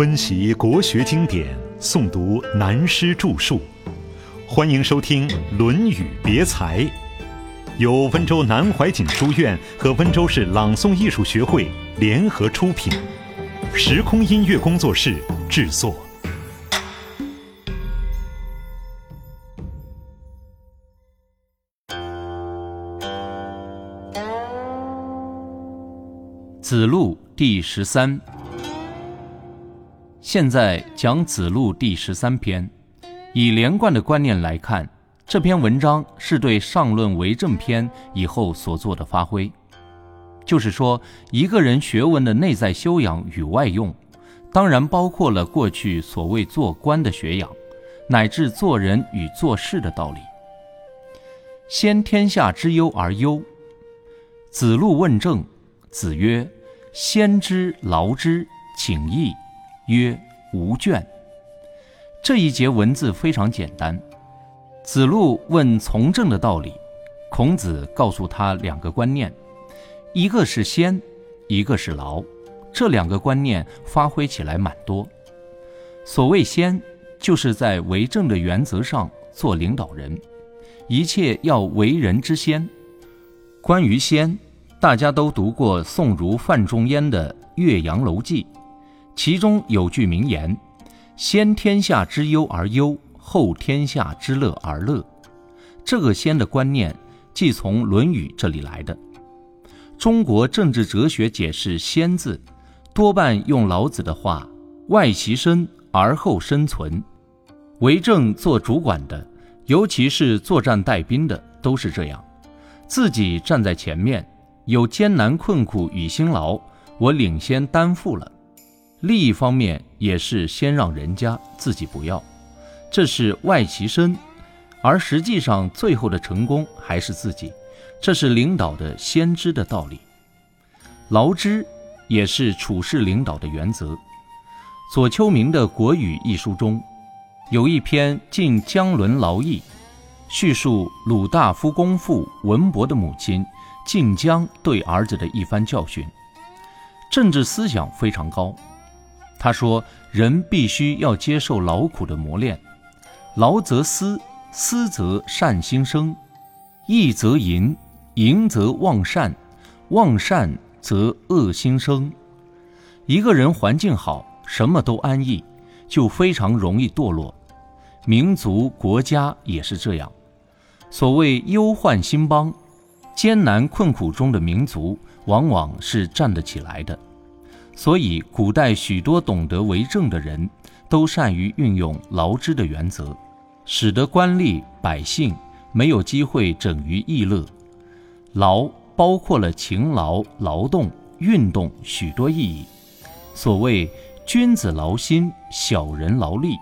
温习国学经典，诵读南师著述，欢迎收听《论语别裁》，由温州南怀瑾书院和温州市朗诵艺术学会联合出品，时空音乐工作室制作。子路第十三。现在讲子路第十三篇，以连贯的观念来看，这篇文章是对上论为政篇以后所做的发挥。就是说，一个人学问的内在修养与外用，当然包括了过去所谓做官的学养，乃至做人与做事的道理。先天下之忧而忧。子路问政，子曰。先知劳之，请益，曰无倦。这一节文字非常简单。子路问从政的道理，孔子告诉他两个观念：一个是先，一个是劳。这两个观念发挥起来蛮多。所谓先，就是在为政的原则上做领导人，一切要为人之先。关于先。大家都读过宋儒范仲淹的《岳阳楼记》，其中有句名言：“先天下之忧而忧，后天下之乐而乐。”这个“先”的观念，即从《论语》这里来的。中国政治哲学解释“先”字，多半用老子的话：“外其身而后生存。”为政做主管的，尤其是作战带兵的，都是这样，自己站在前面。有艰难困苦与辛劳，我领先担负了；另一方面也是先让人家，自己不要，这是外其身，而实际上最后的成功还是自己，这是领导的先知的道理。劳之也是处事领导的原则。左丘明的《国语》一书中，有一篇《晋江伦劳役》，叙述鲁大夫公父文伯的母亲。晋江对儿子的一番教训，政治思想非常高。他说：“人必须要接受劳苦的磨练，劳则思，思则善心生；逸则淫，淫则忘善，忘善则恶心生。一个人环境好，什么都安逸，就非常容易堕落。民族国家也是这样。所谓忧患兴邦。”艰难困苦中的民族，往往是站得起来的。所以，古代许多懂得为政的人，都善于运用劳之的原则，使得官吏百姓没有机会整于逸乐。劳包括了勤劳、劳动、运动许多意义。所谓“君子劳心，小人劳力”，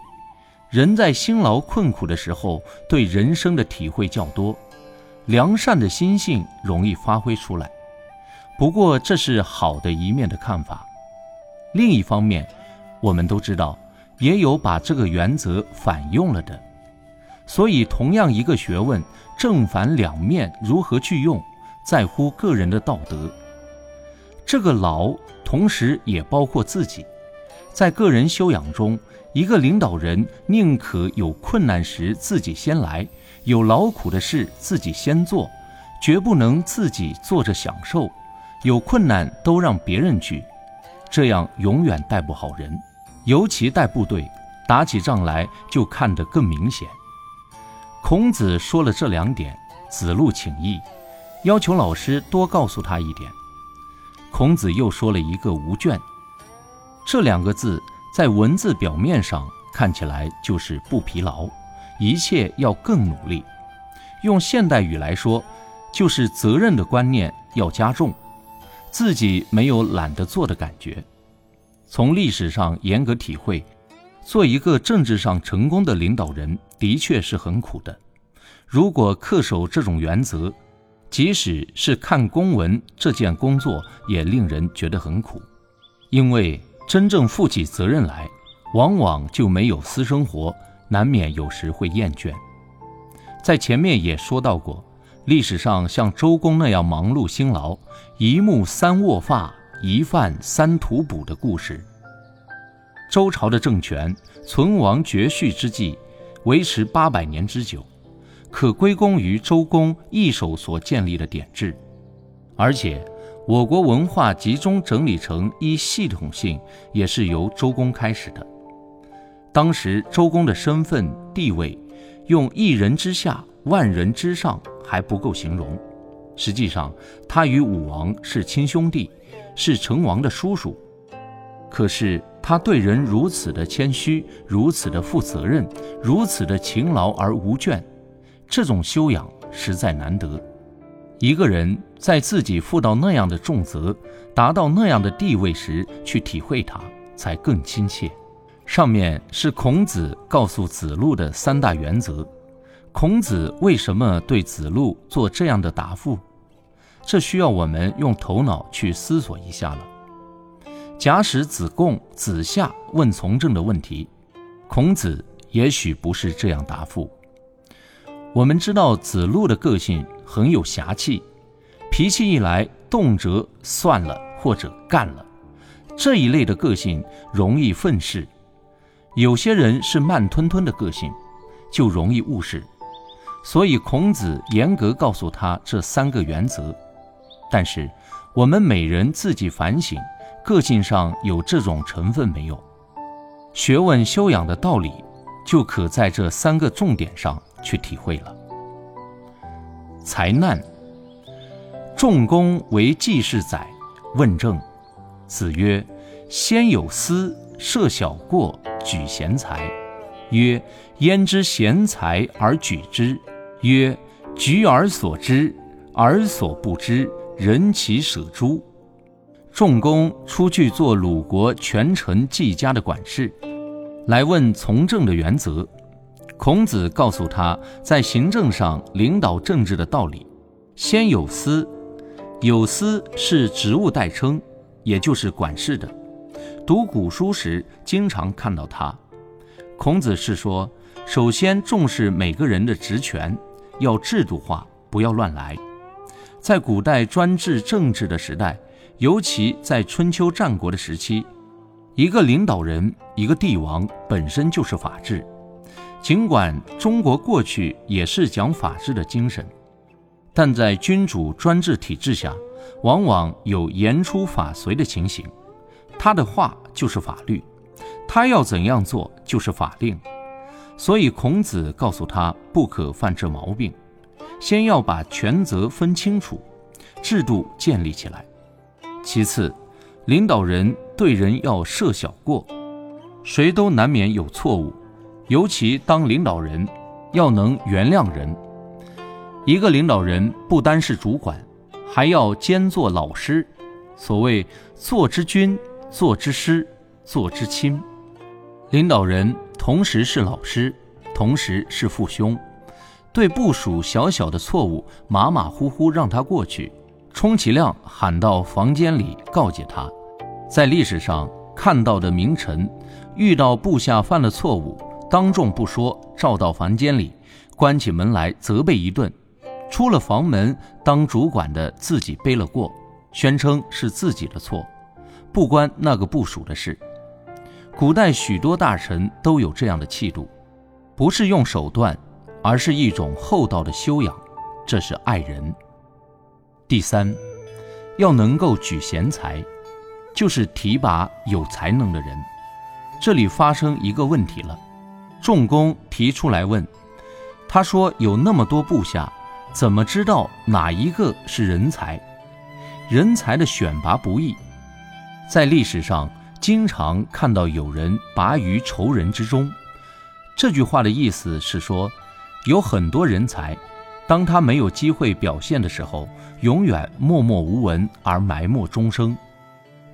人在辛劳困苦的时候，对人生的体会较多。良善的心性容易发挥出来，不过这是好的一面的看法。另一方面，我们都知道，也有把这个原则反用了的。所以，同样一个学问，正反两面如何去用，在乎个人的道德。这个劳，同时也包括自己，在个人修养中，一个领导人宁可有困难时自己先来。有劳苦的事自己先做，绝不能自己做着享受。有困难都让别人去，这样永远带不好人。尤其带部队，打起仗来就看得更明显。孔子说了这两点，子路请意，要求老师多告诉他一点。孔子又说了一个“无倦”，这两个字在文字表面上看起来就是不疲劳。一切要更努力，用现代语来说，就是责任的观念要加重，自己没有懒得做的感觉。从历史上严格体会，做一个政治上成功的领导人，的确是很苦的。如果恪守这种原则，即使是看公文这件工作，也令人觉得很苦，因为真正负起责任来，往往就没有私生活。难免有时会厌倦，在前面也说到过，历史上像周公那样忙碌辛劳，一木三握发，一饭三吐哺的故事。周朝的政权存亡绝续之际，维持八百年之久，可归功于周公一手所建立的典制。而且，我国文化集中整理成一系统性，也是由周公开始的。当时周公的身份地位，用一人之下，万人之上还不够形容。实际上，他与武王是亲兄弟，是成王的叔叔。可是他对人如此的谦虚，如此的负责任，如此的勤劳而无倦，这种修养实在难得。一个人在自己负到那样的重责，达到那样的地位时，去体会他，才更亲切。上面是孔子告诉子路的三大原则。孔子为什么对子路做这样的答复？这需要我们用头脑去思索一下了。假使子贡、子夏问从政的问题，孔子也许不是这样答复。我们知道子路的个性很有侠气，脾气一来，动辄算了或者干了，这一类的个性容易愤世。有些人是慢吞吞的个性，就容易误事，所以孔子严格告诉他这三个原则。但是，我们每人自己反省，个性上有这种成分没有？学问修养的道理，就可在这三个重点上去体会了。才难。仲弓为季氏宰，问政。子曰：“先有私，设小过。”举贤才，曰：焉知贤才而举之？曰：举而所知，而所不知，人其舍诸？仲弓出去做鲁国权臣季家的管事，来问从政的原则。孔子告诉他在行政上领导政治的道理：先有司，有司是职务代称，也就是管事的。读古书时，经常看到他。孔子是说，首先重视每个人的职权，要制度化，不要乱来。在古代专制政治的时代，尤其在春秋战国的时期，一个领导人，一个帝王本身就是法治。尽管中国过去也是讲法治的精神，但在君主专制体制下，往往有言出法随的情形。他的话就是法律，他要怎样做就是法令，所以孔子告诉他不可犯这毛病，先要把权责分清楚，制度建立起来。其次，领导人对人要设小过，谁都难免有错误，尤其当领导人要能原谅人。一个领导人不单是主管，还要兼做老师，所谓做之君。做之师，做之亲，领导人同时是老师，同时是父兄。对部属小小的错误，马马虎虎让他过去，充其量喊到房间里告诫他。在历史上看到的名臣，遇到部下犯了错误，当众不说，召到房间里，关起门来责备一顿。出了房门，当主管的自己背了过，宣称是自己的错。不关那个部属的事。古代许多大臣都有这样的气度，不是用手段，而是一种厚道的修养，这是爱人。第三，要能够举贤才，就是提拔有才能的人。这里发生一个问题了，仲弓提出来问，他说有那么多部下，怎么知道哪一个是人才？人才的选拔不易。在历史上，经常看到有人拔于仇人之中。这句话的意思是说，有很多人才，当他没有机会表现的时候，永远默默无闻而埋没终生。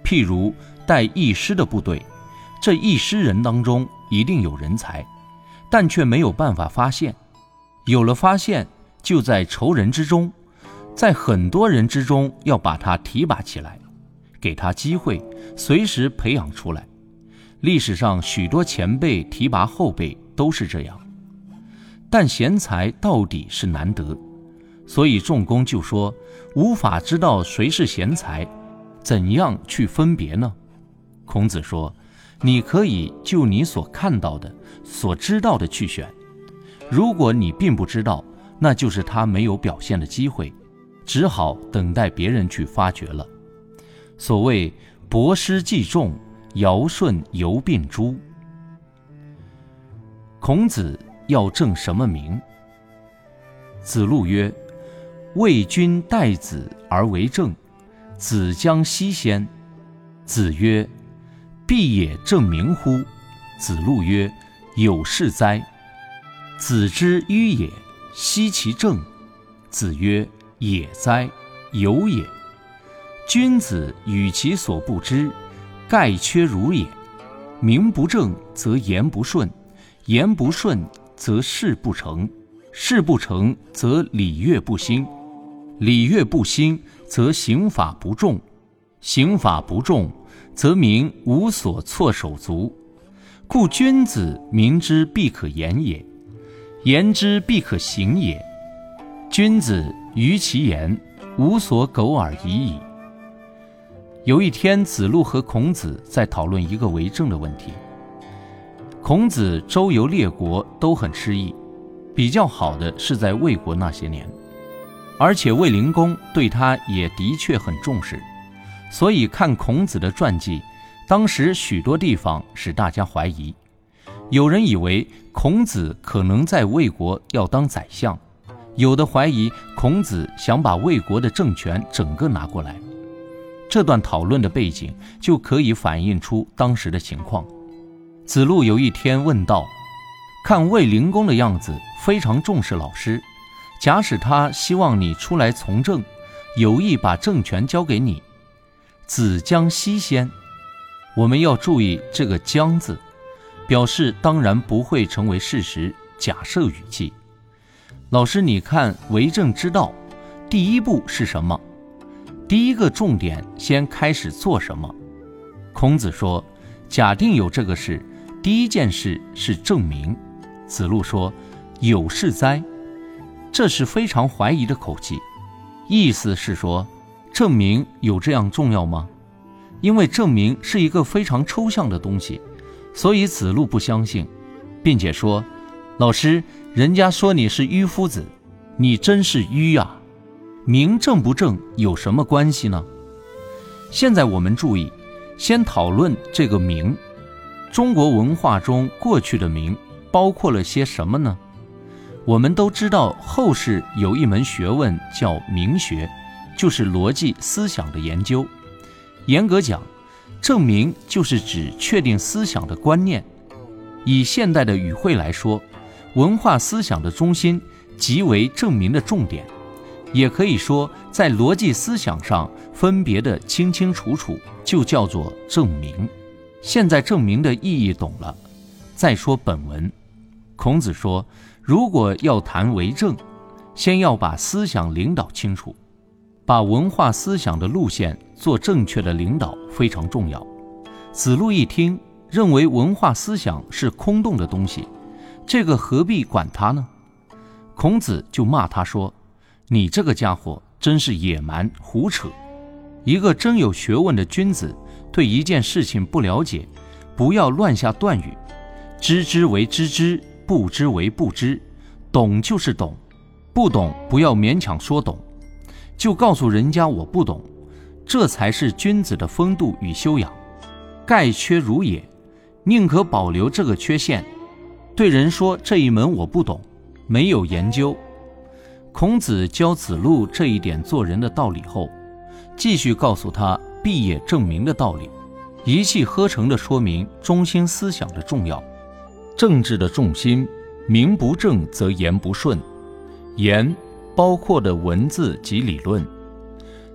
譬如带一师的部队，这一师人当中一定有人才，但却没有办法发现。有了发现，就在仇人之中，在很多人之中要把他提拔起来。给他机会，随时培养出来。历史上许多前辈提拔后辈都是这样，但贤才到底是难得，所以仲弓就说无法知道谁是贤才，怎样去分别呢？孔子说，你可以就你所看到的、所知道的去选。如果你并不知道，那就是他没有表现的机会，只好等待别人去发掘了。所谓博施济众，尧舜犹并诸。孔子要正什么名？子路曰：“为君待子而为政，子将西先。”子曰：“必也正名乎？”子路曰：“有事哉！”子之迂也，奚其政？子曰：“也哉，有也。君子与其所不知，盖缺如也。名不正则言不顺，言不顺则事不成，事不成则礼乐不兴，礼乐不兴则刑法不重，刑法不重则民无所措手足。故君子明之必可言也。”言之必可行也。君子于其言，无所苟而已矣。有一天，子路和孔子在讨论一个为政的问题。孔子周游列国都很失意，比较好的是在魏国那些年，而且卫灵公对他也的确很重视，所以看孔子的传记，当时许多地方使大家怀疑。有人以为孔子可能在魏国要当宰相，有的怀疑孔子想把魏国的政权整个拿过来。这段讨论的背景就可以反映出当时的情况。子路有一天问道：“看卫灵公的样子，非常重视老师。假使他希望你出来从政，有意把政权交给你，子将西先。我们要注意这个‘将’字。”表示当然不会成为事实，假设语气。老师，你看为政之道，第一步是什么？第一个重点先开始做什么？孔子说：“假定有这个事，第一件事是证明。”子路说：“有事哉？”这是非常怀疑的口气，意思是说，证明有这样重要吗？因为证明是一个非常抽象的东西。所以子路不相信，并且说：“老师，人家说你是迂夫子，你真是迂啊！名正不正有什么关系呢？”现在我们注意，先讨论这个名。中国文化中过去的名包括了些什么呢？我们都知道，后世有一门学问叫名学，就是逻辑思想的研究。严格讲。证明就是指确定思想的观念。以现代的语汇来说，文化思想的中心即为证明的重点，也可以说在逻辑思想上分别的清清楚楚，就叫做证明。现在证明的意义懂了，再说本文。孔子说，如果要谈为政，先要把思想领导清楚。把文化思想的路线做正确的领导非常重要。子路一听，认为文化思想是空洞的东西，这个何必管它呢？孔子就骂他说：“你这个家伙真是野蛮胡扯！一个真有学问的君子，对一件事情不了解，不要乱下断语。知之为知之，不知为不知。懂就是懂，不懂不要勉强说懂。”就告诉人家我不懂，这才是君子的风度与修养。盖缺如也，宁可保留这个缺陷。对人说这一门我不懂，没有研究。孔子教子路这一点做人的道理后，继续告诉他必也正名的道理，一气呵成地说明中心思想的重要。政治的重心，名不正则言不顺，言。包括的文字及理论，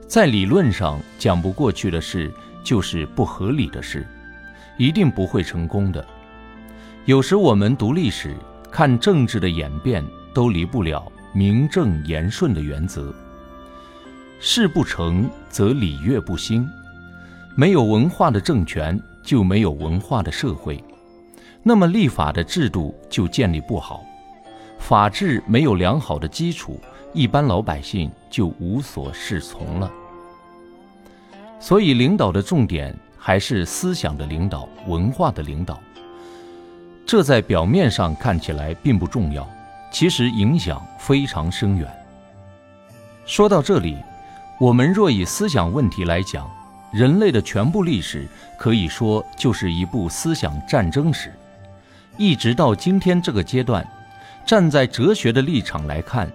在理论上讲不过去的事，就是不合理的事，一定不会成功的。有时我们读历史，看政治的演变，都离不了名正言顺的原则。事不成，则礼乐不兴。没有文化的政权，就没有文化的社会，那么立法的制度就建立不好。法治没有良好的基础。一般老百姓就无所适从了。所以，领导的重点还是思想的领导、文化的领导？这在表面上看起来并不重要，其实影响非常深远。说到这里，我们若以思想问题来讲，人类的全部历史可以说就是一部思想战争史，一直到今天这个阶段，站在哲学的立场来看，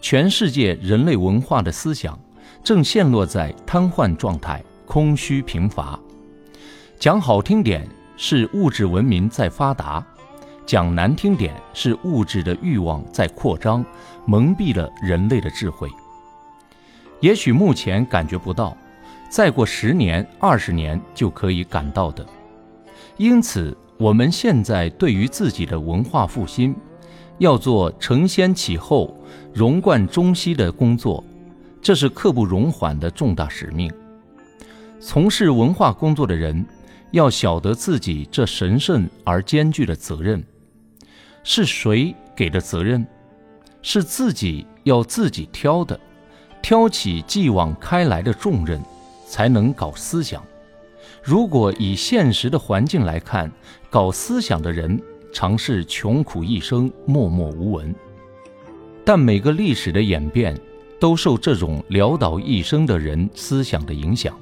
全世界人类文化的思想正陷落在瘫痪状态，空虚贫乏。讲好听点是物质文明在发达，讲难听点是物质的欲望在扩张，蒙蔽了人类的智慧。也许目前感觉不到。再过十年、二十年就可以感到的。因此，我们现在对于自己的文化复兴，要做承先启后、融贯中西的工作，这是刻不容缓的重大使命。从事文化工作的人，要晓得自己这神圣而艰巨的责任。是谁给的责任？是自己要自己挑的，挑起继往开来的重任。才能搞思想。如果以现实的环境来看，搞思想的人常是穷苦一生，默默无闻。但每个历史的演变，都受这种潦倒一生的人思想的影响。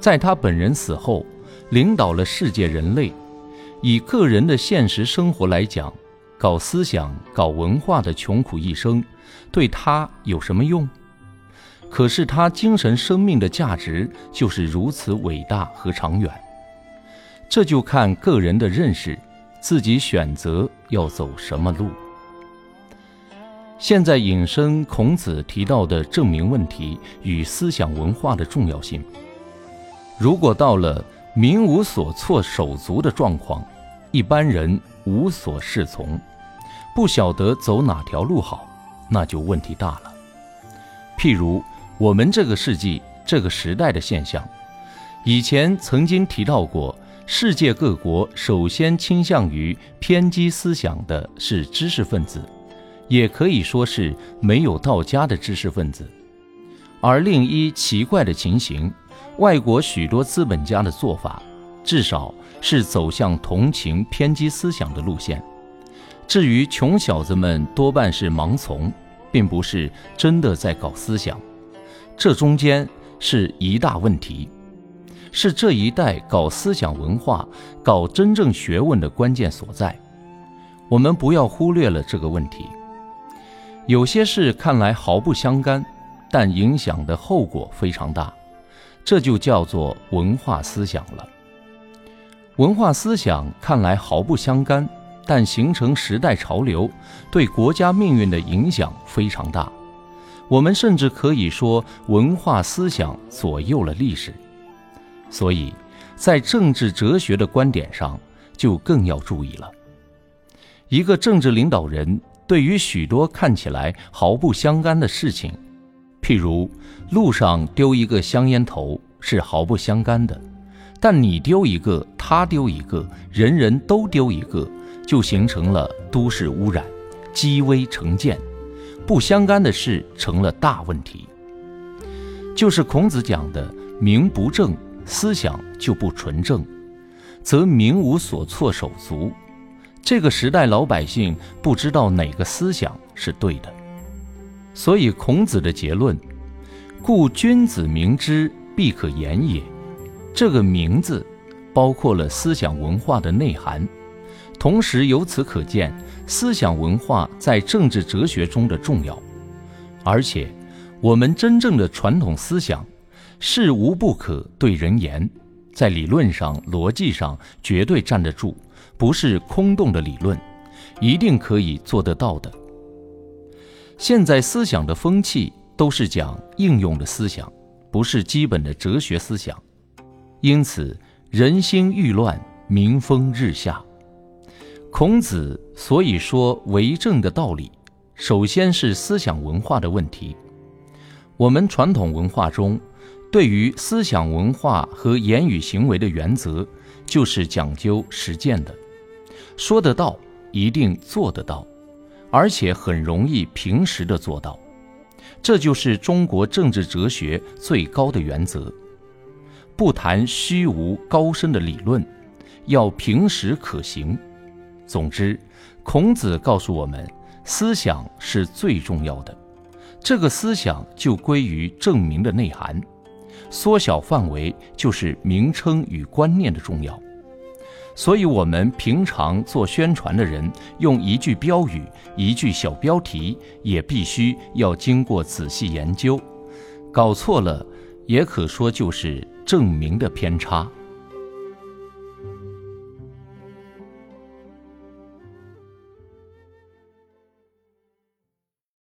在他本人死后，领导了世界人类。以个人的现实生活来讲，搞思想、搞文化的穷苦一生，对他有什么用？可是他精神生命的价值就是如此伟大和长远，这就看个人的认识，自己选择要走什么路。现在引申孔子提到的证明问题与思想文化的重要性。如果到了民无所措手足的状况，一般人无所适从，不晓得走哪条路好，那就问题大了。譬如。我们这个世纪、这个时代的现象，以前曾经提到过，世界各国首先倾向于偏激思想的是知识分子，也可以说是没有到家的知识分子。而另一奇怪的情形，外国许多资本家的做法，至少是走向同情偏激思想的路线。至于穷小子们，多半是盲从，并不是真的在搞思想。这中间是一大问题，是这一代搞思想文化、搞真正学问的关键所在。我们不要忽略了这个问题。有些事看来毫不相干，但影响的后果非常大，这就叫做文化思想了。文化思想看来毫不相干，但形成时代潮流，对国家命运的影响非常大。我们甚至可以说，文化思想左右了历史，所以，在政治哲学的观点上，就更要注意了。一个政治领导人对于许多看起来毫不相干的事情，譬如路上丢一个香烟头是毫不相干的，但你丢一个，他丢一个，人人都丢一个，就形成了都市污染，积微成鉴。不相干的事成了大问题，就是孔子讲的“名不正，思想就不纯正，则民无所措手足”。这个时代老百姓不知道哪个思想是对的，所以孔子的结论：“故君子明之，必可言也。”这个“名”字，包括了思想文化的内涵。同时，由此可见，思想文化在政治哲学中的重要。而且，我们真正的传统思想，事无不可对人言，在理论上、逻辑上绝对站得住，不是空洞的理论，一定可以做得到的。现在思想的风气都是讲应用的思想，不是基本的哲学思想，因此人心愈乱，民风日下。孔子所以说为政的道理，首先是思想文化的问题。我们传统文化中，对于思想文化和言语行为的原则，就是讲究实践的，说得到一定做得到，而且很容易平时的做到。这就是中国政治哲学最高的原则。不谈虚无高深的理论，要平实可行。总之，孔子告诉我们，思想是最重要的。这个思想就归于证明的内涵，缩小范围就是名称与观念的重要。所以，我们平常做宣传的人，用一句标语、一句小标题，也必须要经过仔细研究。搞错了，也可说就是证明的偏差。